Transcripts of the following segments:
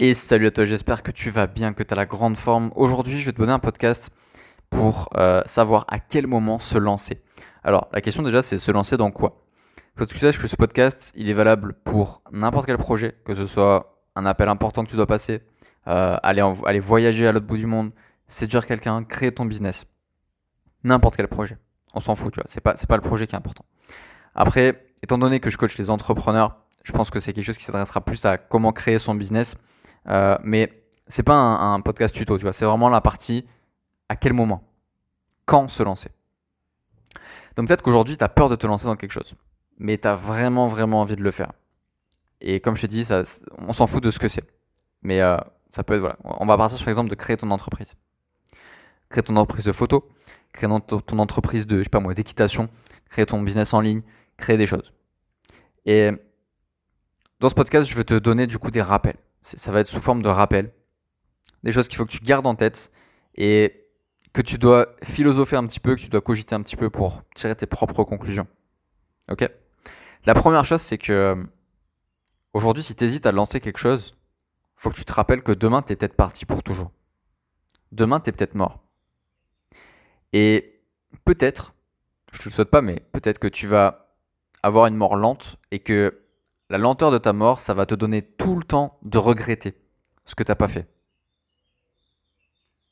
Et salut à toi, j'espère que tu vas bien, que tu as la grande forme. Aujourd'hui, je vais te donner un podcast pour euh, savoir à quel moment se lancer. Alors, la question déjà, c'est se lancer dans quoi? Faut que tu saches que ce podcast, il est valable pour n'importe quel projet, que ce soit un appel important que tu dois passer, euh, aller, aller voyager à l'autre bout du monde, séduire quelqu'un, créer ton business. N'importe quel projet. On s'en fout, tu vois. C'est pas, pas le projet qui est important. Après, étant donné que je coach les entrepreneurs, je pense que c'est quelque chose qui s'adressera plus à comment créer son business. Euh, mais c'est pas un, podcast tuto, tu vois. C'est vraiment la partie à quel moment, quand se lancer? Donc peut-être qu'aujourd'hui, tu as peur de te lancer dans quelque chose, mais tu as vraiment, vraiment envie de le faire. Et comme je t'ai dit, ça, on s'en fout de ce que c'est. Mais euh, ça peut être, voilà. On va partir sur l'exemple de créer ton entreprise. Créer ton entreprise de photo, créer ton entreprise de, je sais pas moi, d'équitation, créer ton business en ligne, créer des choses. Et dans ce podcast, je vais te donner du coup des rappels. Ça va être sous forme de rappels. Des choses qu'il faut que tu gardes en tête et que tu dois philosopher un petit peu, que tu dois cogiter un petit peu pour tirer tes propres conclusions. Ok? La première chose, c'est que aujourd'hui, si tu hésites à lancer quelque chose, faut que tu te rappelles que demain, tu es peut-être parti pour toujours. Demain, tu es peut-être mort. Et peut-être, je te le souhaite pas, mais peut-être que tu vas avoir une mort lente et que la lenteur de ta mort, ça va te donner tout le temps de regretter ce que tu n'as pas fait.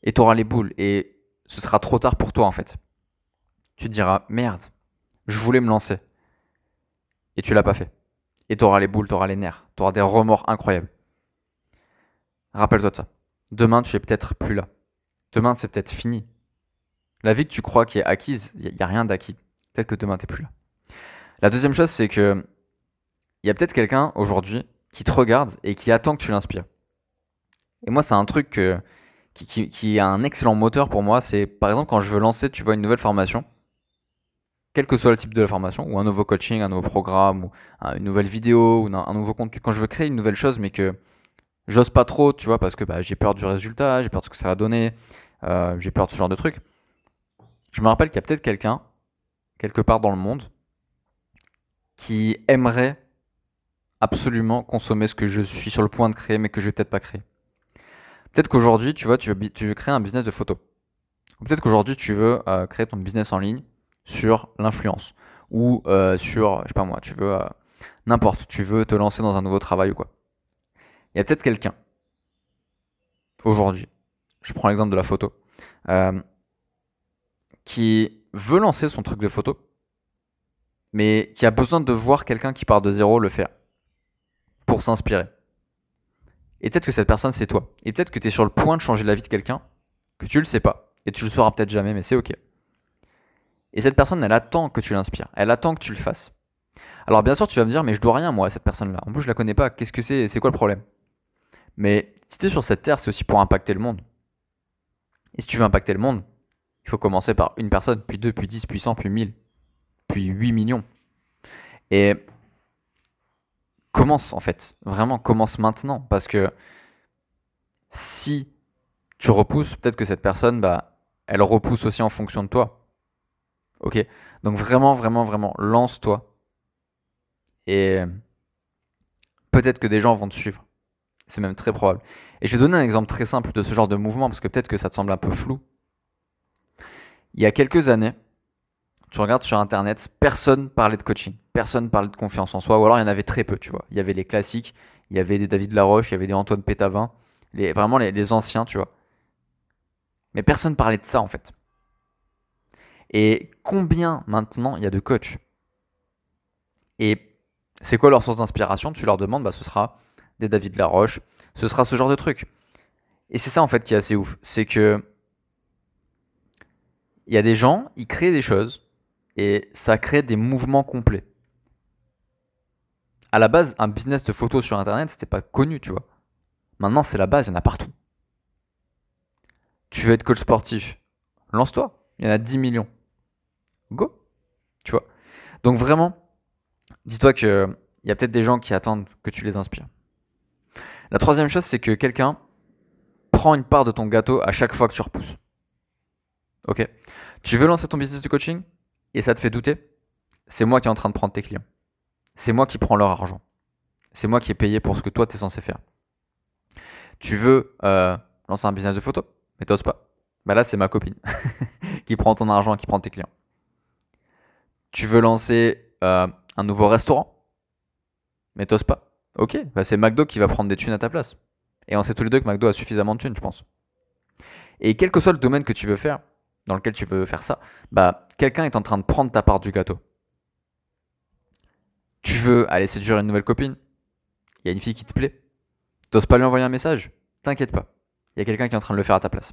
Et tu auras les boules et ce sera trop tard pour toi en fait. Tu te diras merde, je voulais me lancer. Et tu l'as pas fait. Et tu auras les boules, tu auras les nerfs, tu auras des remords incroyables. Rappelle-toi de ça. Demain, tu es peut-être plus là. Demain, c'est peut-être fini. La vie que tu crois qui est acquise, il n'y a, rien d'acquis. Peut-être que demain, tu n'es plus là. La deuxième chose, c'est que il y a peut-être quelqu'un aujourd'hui qui te regarde et qui attend que tu l'inspires. Et moi, c'est un truc qui, qui, a un excellent moteur pour moi. C'est par exemple quand je veux lancer, tu vois, une nouvelle formation, quel que soit le type de la formation, ou un nouveau coaching, un nouveau programme, ou une nouvelle vidéo, ou un, nouveau contenu. Quand je veux créer une nouvelle chose, mais que j'ose pas trop, tu vois, parce que bah, j'ai peur du résultat, j'ai peur de ce que ça va donner, euh, j'ai peur de ce genre de truc. Je me rappelle qu'il y a peut-être quelqu'un, quelque part dans le monde, qui aimerait absolument consommer ce que je suis sur le point de créer, mais que je vais peut-être pas créer. Peut-être qu'aujourd'hui, tu vois, tu veux, créer un business de photo. Peut-être qu'aujourd'hui, tu veux euh, créer ton business en ligne sur l'influence. Ou euh, sur, je sais pas moi, tu veux euh, n'importe, tu veux te lancer dans un nouveau travail ou quoi. Il y a peut-être quelqu'un, aujourd'hui, je prends l'exemple de la photo, qui veut lancer son truc de photo, mais qui a besoin de voir quelqu'un qui part de zéro le faire pour s'inspirer. Et peut-être que cette personne, c'est toi. Et peut-être que tu es sur le point de changer la vie de quelqu'un, que tu le sais pas, et tu le sauras peut-être jamais, mais c'est ok. Et cette personne, elle attend que tu l'inspires, elle attend que tu le fasses. Alors bien sûr, tu vas me dire, mais je dois rien moi à cette personne-là. En plus, je la connais pas. Qu'est-ce que c'est? C'est quoi le problème? Mais si tu es sur cette terre, c'est aussi pour impacter le monde. Et si tu veux impacter le monde, il faut commencer par une personne, puis deux, puis dix, puis cent, puis mille, puis huit millions. Et commence en fait. Vraiment, commence maintenant. Parce que si tu repousses, peut-être que cette personne, bah, elle repousse aussi en fonction de toi. Ok? Donc vraiment, vraiment, vraiment, lance-toi. Et peut-être que des gens vont te suivre. C'est même très probable. Et je vais donner un exemple très simple de ce genre de mouvement, parce que peut-être que ça te semble un peu flou. Il y a quelques années, tu regardes sur Internet, personne parlait de coaching, personne parlait de confiance en soi, ou alors il y en avait très peu, tu vois. Il y avait les classiques, il y avait des David Laroche, il y avait des Antoine Pétavin, vraiment les, anciens, tu vois. Mais personne parlait de ça, en fait. Et combien maintenant il y a de coachs? Et c'est quoi leur source d'inspiration? Tu leur demandes, bah, ce sera des David Laroche, ce sera ce genre de truc. Et c'est ça, en fait, qui est assez ouf. C'est que il y a des gens, ils créent des choses, et ça crée des mouvements complets. À la base, un business de photos sur Internet, c'était pas connu, tu vois. Maintenant, c'est la base, il y en a partout. Tu veux être coach sportif, lance-toi. Il y en a 10 millions. Go. Tu vois. Donc vraiment, dis-toi qu'il y a peut-être des gens qui attendent que tu les inspires. La troisième chose, c'est que quelqu'un prend une part de ton gâteau à chaque fois que tu repousses. Ok? Tu veux lancer ton business de coaching? Et ça te fait douter, c'est moi qui est en train de prendre tes clients. C'est moi qui prends leur argent. C'est moi qui ai payé pour ce que toi tu es censé faire. Tu veux euh, lancer un business de photo, mais t'oses pas. Bah là, c'est ma copine qui prend ton argent, qui prend tes clients. Tu veux lancer euh, un nouveau restaurant, mais t'oses pas. Ok, bah c'est McDo qui va prendre des thunes à ta place. Et on sait tous les deux que McDo a suffisamment de thunes, je pense. Et quel que soit le domaine que tu veux faire, dans lequel tu veux faire ça, bah quelqu'un est en train de prendre ta part du gâteau. Tu veux aller séduire une nouvelle copine, il y a une fille qui te plaît, t'oses pas lui envoyer un message, t'inquiète pas, il y a quelqu'un qui est en train de le faire à ta place.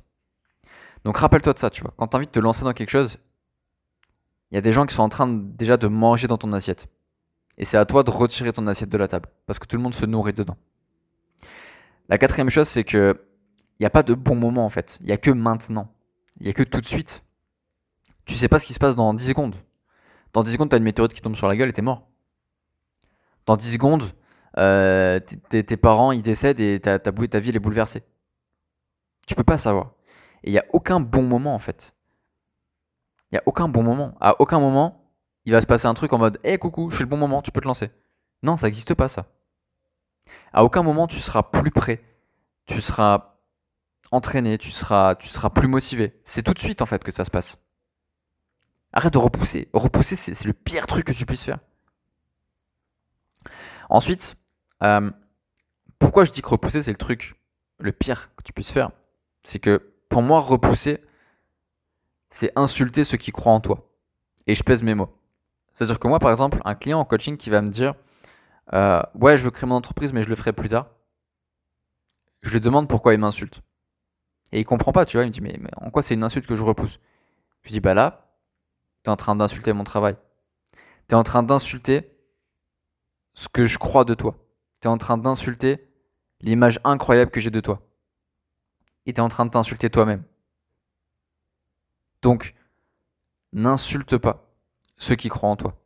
Donc rappelle-toi de ça, tu vois. Quand tu as envie de te lancer dans quelque chose, il y a des gens qui sont en train déjà de manger dans ton assiette. Et c'est à toi de retirer ton assiette de la table, parce que tout le monde se nourrit dedans. La quatrième chose, c'est que il n'y a pas de bon moment en fait. Il n'y a que maintenant. Il n'y a que tout de suite. Tu sais pas ce qui se passe dans 10 secondes. Dans 10 secondes, tu as une météorite qui tombe sur la gueule et t'es mort. Dans 10 secondes, euh, tes parents ils décèdent et ta, ta, ta vie elle est bouleversée. Tu peux pas savoir. Et il n'y a aucun bon moment en fait. Il n'y a aucun bon moment. À aucun moment, il va se passer un truc en mode Hé coucou, je suis le bon moment, tu peux te lancer. Non, ça n'existe pas ça. À aucun moment tu seras plus prêt. Tu seras entraîné, tu seras, tu seras plus motivé. C'est tout de suite en fait que ça se passe. Arrête de repousser. Repousser, c'est le pire truc que tu puisses faire. Ensuite, euh, pourquoi je dis que repousser, c'est le truc le pire que tu puisses faire? C'est que pour moi, repousser, c'est insulter ceux qui croient en toi. Et je pèse mes mots. C'est-à-dire que moi, par exemple, un client en coaching qui va me dire euh, Ouais, je veux créer mon entreprise, mais je le ferai plus tard. Je lui demande pourquoi il m'insulte. Et il comprend pas, tu vois. Il me dit Mais, en quoi c'est une insulte que je repousse? Je lui dis Bah là, tu es en train d'insulter mon travail. Tu es en train d'insulter ce que je crois de toi. Tu es en train d'insulter l'image incroyable que j'ai de toi. Et tu es en train de t'insulter toi-même. Donc, n'insulte pas ceux qui croient en toi.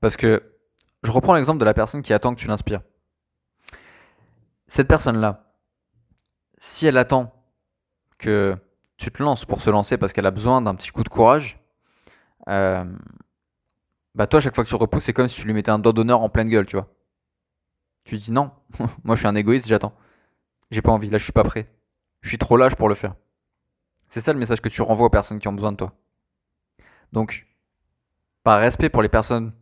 Parce que je reprends l'exemple de la personne qui attend que tu l'inspires. Cette personne-là, si elle attend que tu te lances pour se lancer parce qu'elle a besoin d'un petit coup de courage, euh, bah toi, chaque fois que tu repousses, c'est comme si tu lui mettais un doigt d'honneur en pleine gueule, tu vois. Tu dis non, moi je suis un égoïste, j'attends. J'ai pas envie, là je suis pas prêt. Je suis trop lâche pour le faire. C'est ça le message que tu renvoies aux personnes qui ont besoin de toi. Donc, par respect pour les personnes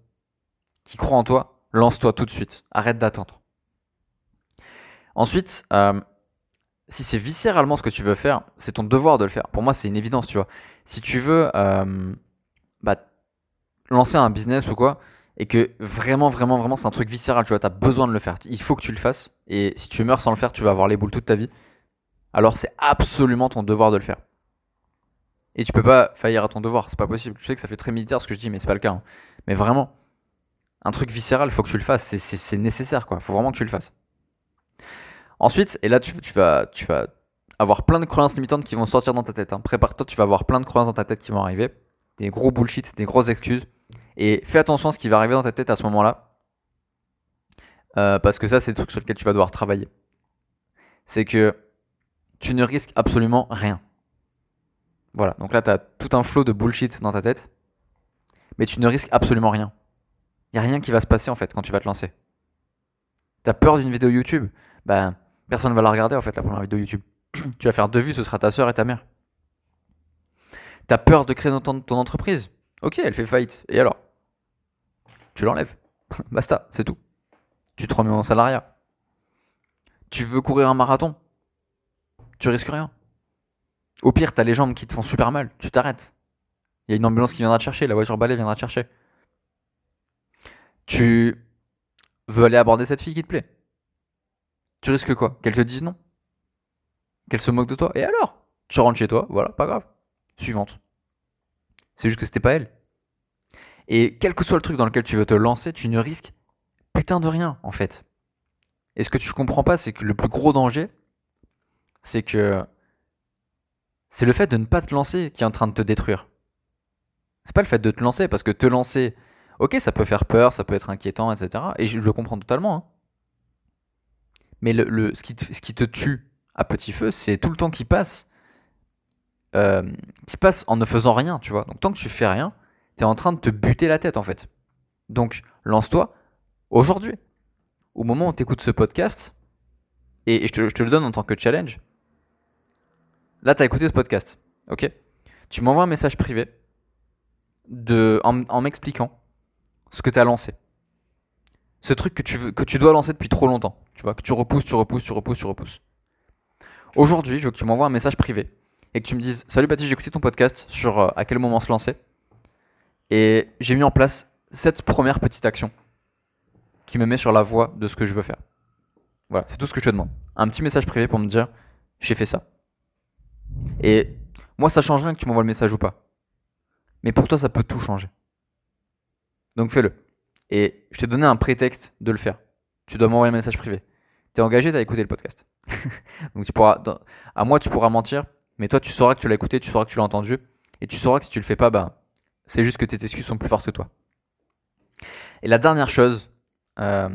qui croient en toi, lance-toi tout de suite. Arrête d'attendre. Ensuite, euh, si c'est viscéralement ce que tu veux faire, c'est ton devoir de le faire. Pour moi, c'est une évidence, tu vois. Si tu veux euh, bah, lancer un business ou quoi, et que vraiment, vraiment, vraiment, c'est un truc viscéral, tu vois, tu as besoin de le faire. Il faut que tu le fasses. Et si tu meurs sans le faire, tu vas avoir les boules toute ta vie. Alors c'est absolument ton devoir de le faire. Et tu peux pas faillir à ton devoir, c'est pas possible. Je sais que ça fait très militaire ce que je dis, mais c'est pas le cas. Hein. Mais vraiment, un truc viscéral, faut que tu le fasses. C'est nécessaire, quoi. Faut vraiment que tu le fasses. Ensuite, et là, tu, vas, avoir plein de croyances limitantes qui vont sortir dans ta tête. Hein. Prépare-toi, tu vas avoir plein de croyances dans ta tête qui vont arriver des gros bullshit, des grosses excuses. Et fais attention à ce qui va arriver dans ta tête à ce moment-là. Euh, parce que ça, c'est le truc sur lequel tu vas devoir travailler. C'est que tu ne risques absolument rien. Voilà, donc là, tu as tout un flot de bullshit dans ta tête. Mais tu ne risques absolument rien. Il n'y a rien qui va se passer en fait quand tu vas te lancer. Tu as peur d'une vidéo YouTube? Ben, personne ne va la regarder en fait, la première vidéo YouTube. tu vas faire deux vues, ce sera ta soeur et ta mère. T'as peur de créer ton, ton entreprise? Ok, elle fait faillite. Et alors? Tu l'enlèves. Basta, c'est tout. Tu te remets en salariat. Tu veux courir un marathon? Tu risques rien. Au pire, t'as les jambes qui te font super mal. Tu t'arrêtes. Il y a une ambulance qui viendra te chercher. La voiture balai viendra te chercher. Tu veux aller aborder cette fille qui te plaît? Tu risques quoi? Qu'elle te dise non Qu'elle se moque de toi Et alors? Tu rentres chez toi, voilà, pas grave suivante. C'est juste que c'était pas elle. Et quel que soit le truc dans lequel tu veux te lancer, tu ne risques putain de rien, en fait. Et ce que tu comprends pas, c'est que le plus gros danger, c'est que c'est le fait de ne pas te lancer qui est en train de te détruire. C'est pas le fait de te lancer, parce que te lancer, ok, ça peut faire peur, ça peut être inquiétant, etc. Et je le comprends totalement. Hein. Mais le, ce, qui te tue à petit feu, c'est tout le temps qui passe euh, qui passe en ne faisant rien, tu vois. Donc tant que tu fais rien, tu es en train de te buter la tête en fait. Donc lance-toi aujourd'hui. Au moment où tu écoutes ce podcast, et, je, te, le donne en tant que challenge. Là, tu as écouté ce podcast, ok? Tu m'envoies un message privé de, en, m'expliquant ce que tu as lancé. Ce truc que tu, veux, que tu dois lancer depuis trop longtemps. Tu vois, que tu repousses, tu repousses, tu repousses, tu repousses. Aujourd'hui, je veux que tu m'envoies un message privé et que tu me dises Salut Baptiste, j'ai écouté ton podcast sur euh, à quel moment se lancer. Et j'ai mis en place cette première petite action qui me met sur la voie de ce que je veux faire. Voilà, c'est tout ce que je te demande. Un petit message privé pour me dire J'ai fait ça. Et moi, ça change rien que tu m'envoies le message ou pas. Mais pour toi, ça peut tout changer. Donc fais-le. Et je t'ai donné un prétexte de le faire. Tu dois m'envoyer un message privé. T'es engagé, t'as écouté le podcast. Donc tu pourras, à moi, tu pourras mentir, mais toi, tu sauras que tu l'as écouté, tu sauras que tu l'as entendu, et tu sauras que si tu le fais pas, bah, c'est juste que tes excuses sont plus fortes que toi. Et la dernière chose euh,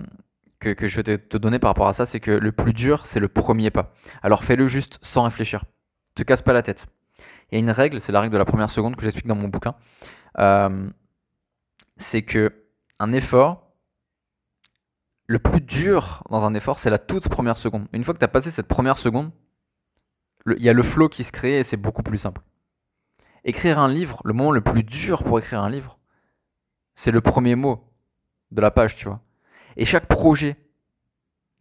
que, que, je vais te donner par rapport à ça, c'est que le plus dur, c'est le premier pas. Alors fais-le juste sans réfléchir. Te casse pas la tête. Il y a une règle, c'est la règle de la première seconde que j'explique dans mon bouquin. Euh, c'est que un effort, le plus dur dans un effort, c'est la toute première seconde. Une fois que tu as passé cette première seconde, il y a le flow qui se crée et c'est beaucoup plus simple. Écrire un livre, le moment le plus dur pour écrire un livre, c'est le premier mot de la page, tu vois. Et chaque projet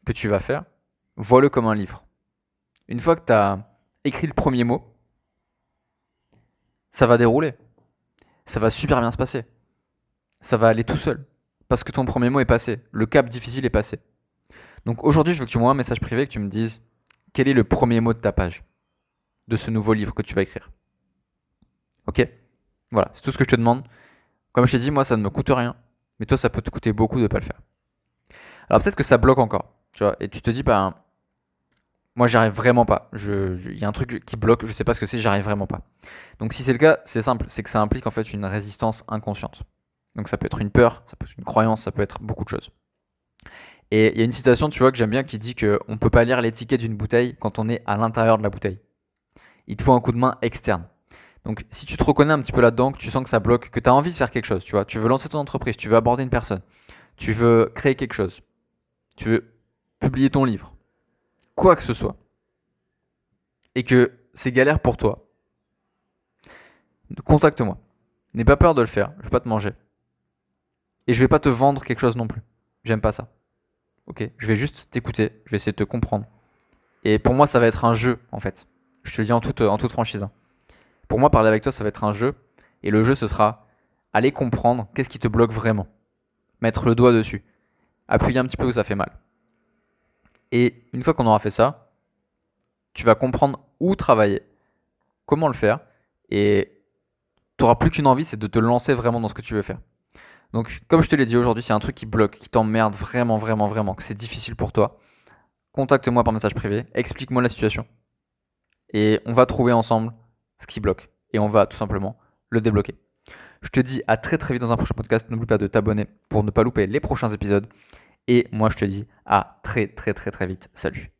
que tu vas faire, vois-le comme un livre. Une fois que tu as écrit le premier mot, ça va dérouler. Ça va super bien se passer. Ça va aller tout seul parce que ton premier mot est passé. Le cap difficile est passé. Donc aujourd'hui, je veux que tu m'envoies un message privé que tu me dises quel est le premier mot de ta page, de ce nouveau livre que tu vas écrire? Ok? Voilà, c'est tout ce que je te demande. Comme je t'ai dit, moi, ça ne me coûte rien, mais toi, ça peut te coûter beaucoup de ne pas le faire. Alors peut-être que ça bloque encore, tu vois, et tu te dis, bah, moi, j'y arrive vraiment pas. Il y a un truc qui bloque, je sais pas ce que c'est, j'arrive vraiment pas. Donc si c'est le cas, c'est simple, c'est que ça implique en fait une résistance inconsciente. Donc ça peut être une peur, ça peut être une croyance, ça peut être beaucoup de choses. Et il y a une citation, tu vois, que j'aime bien qui dit qu'on ne peut pas lire l'étiquette d'une bouteille quand on est à l'intérieur de la bouteille. Il te faut un coup de main externe. Donc si tu te reconnais un petit peu là-dedans, que tu sens que ça bloque, que tu as envie de faire quelque chose, tu vois, tu veux lancer ton entreprise, tu veux aborder une personne, tu veux créer quelque chose, tu veux publier ton livre, quoi que ce soit, et que c'est galère pour toi, contacte-moi. N'aie pas peur de le faire, je vais pas te manger. Et je vais pas te vendre quelque chose non plus. J'aime pas ça. Ok Je vais juste t'écouter, je vais essayer de te comprendre. Et pour moi, ça va être un jeu, en fait. Je te le dis en toute, en toute franchise. Hein. Pour moi, parler avec toi, ça va être un jeu. Et le jeu, ce sera aller comprendre qu'est-ce qui te bloque vraiment. Mettre le doigt dessus. Appuyer un petit peu où ça fait mal. Et une fois qu'on aura fait ça, tu vas comprendre où travailler, comment le faire. Et tu n'auras plus qu'une envie, c'est de te lancer vraiment dans ce que tu veux faire. Donc, comme je te l'ai dit aujourd'hui, c'est un truc qui bloque, qui t'emmerde vraiment, vraiment, vraiment, que c'est difficile pour toi. Contacte-moi par message privé, explique-moi la situation. Et on va trouver ensemble ce qui bloque. Et on va tout simplement le débloquer. Je te dis à très très vite dans un prochain podcast. N'oublie pas de t'abonner pour ne pas louper les prochains épisodes. Et moi, je te dis à très très très très vite. Salut.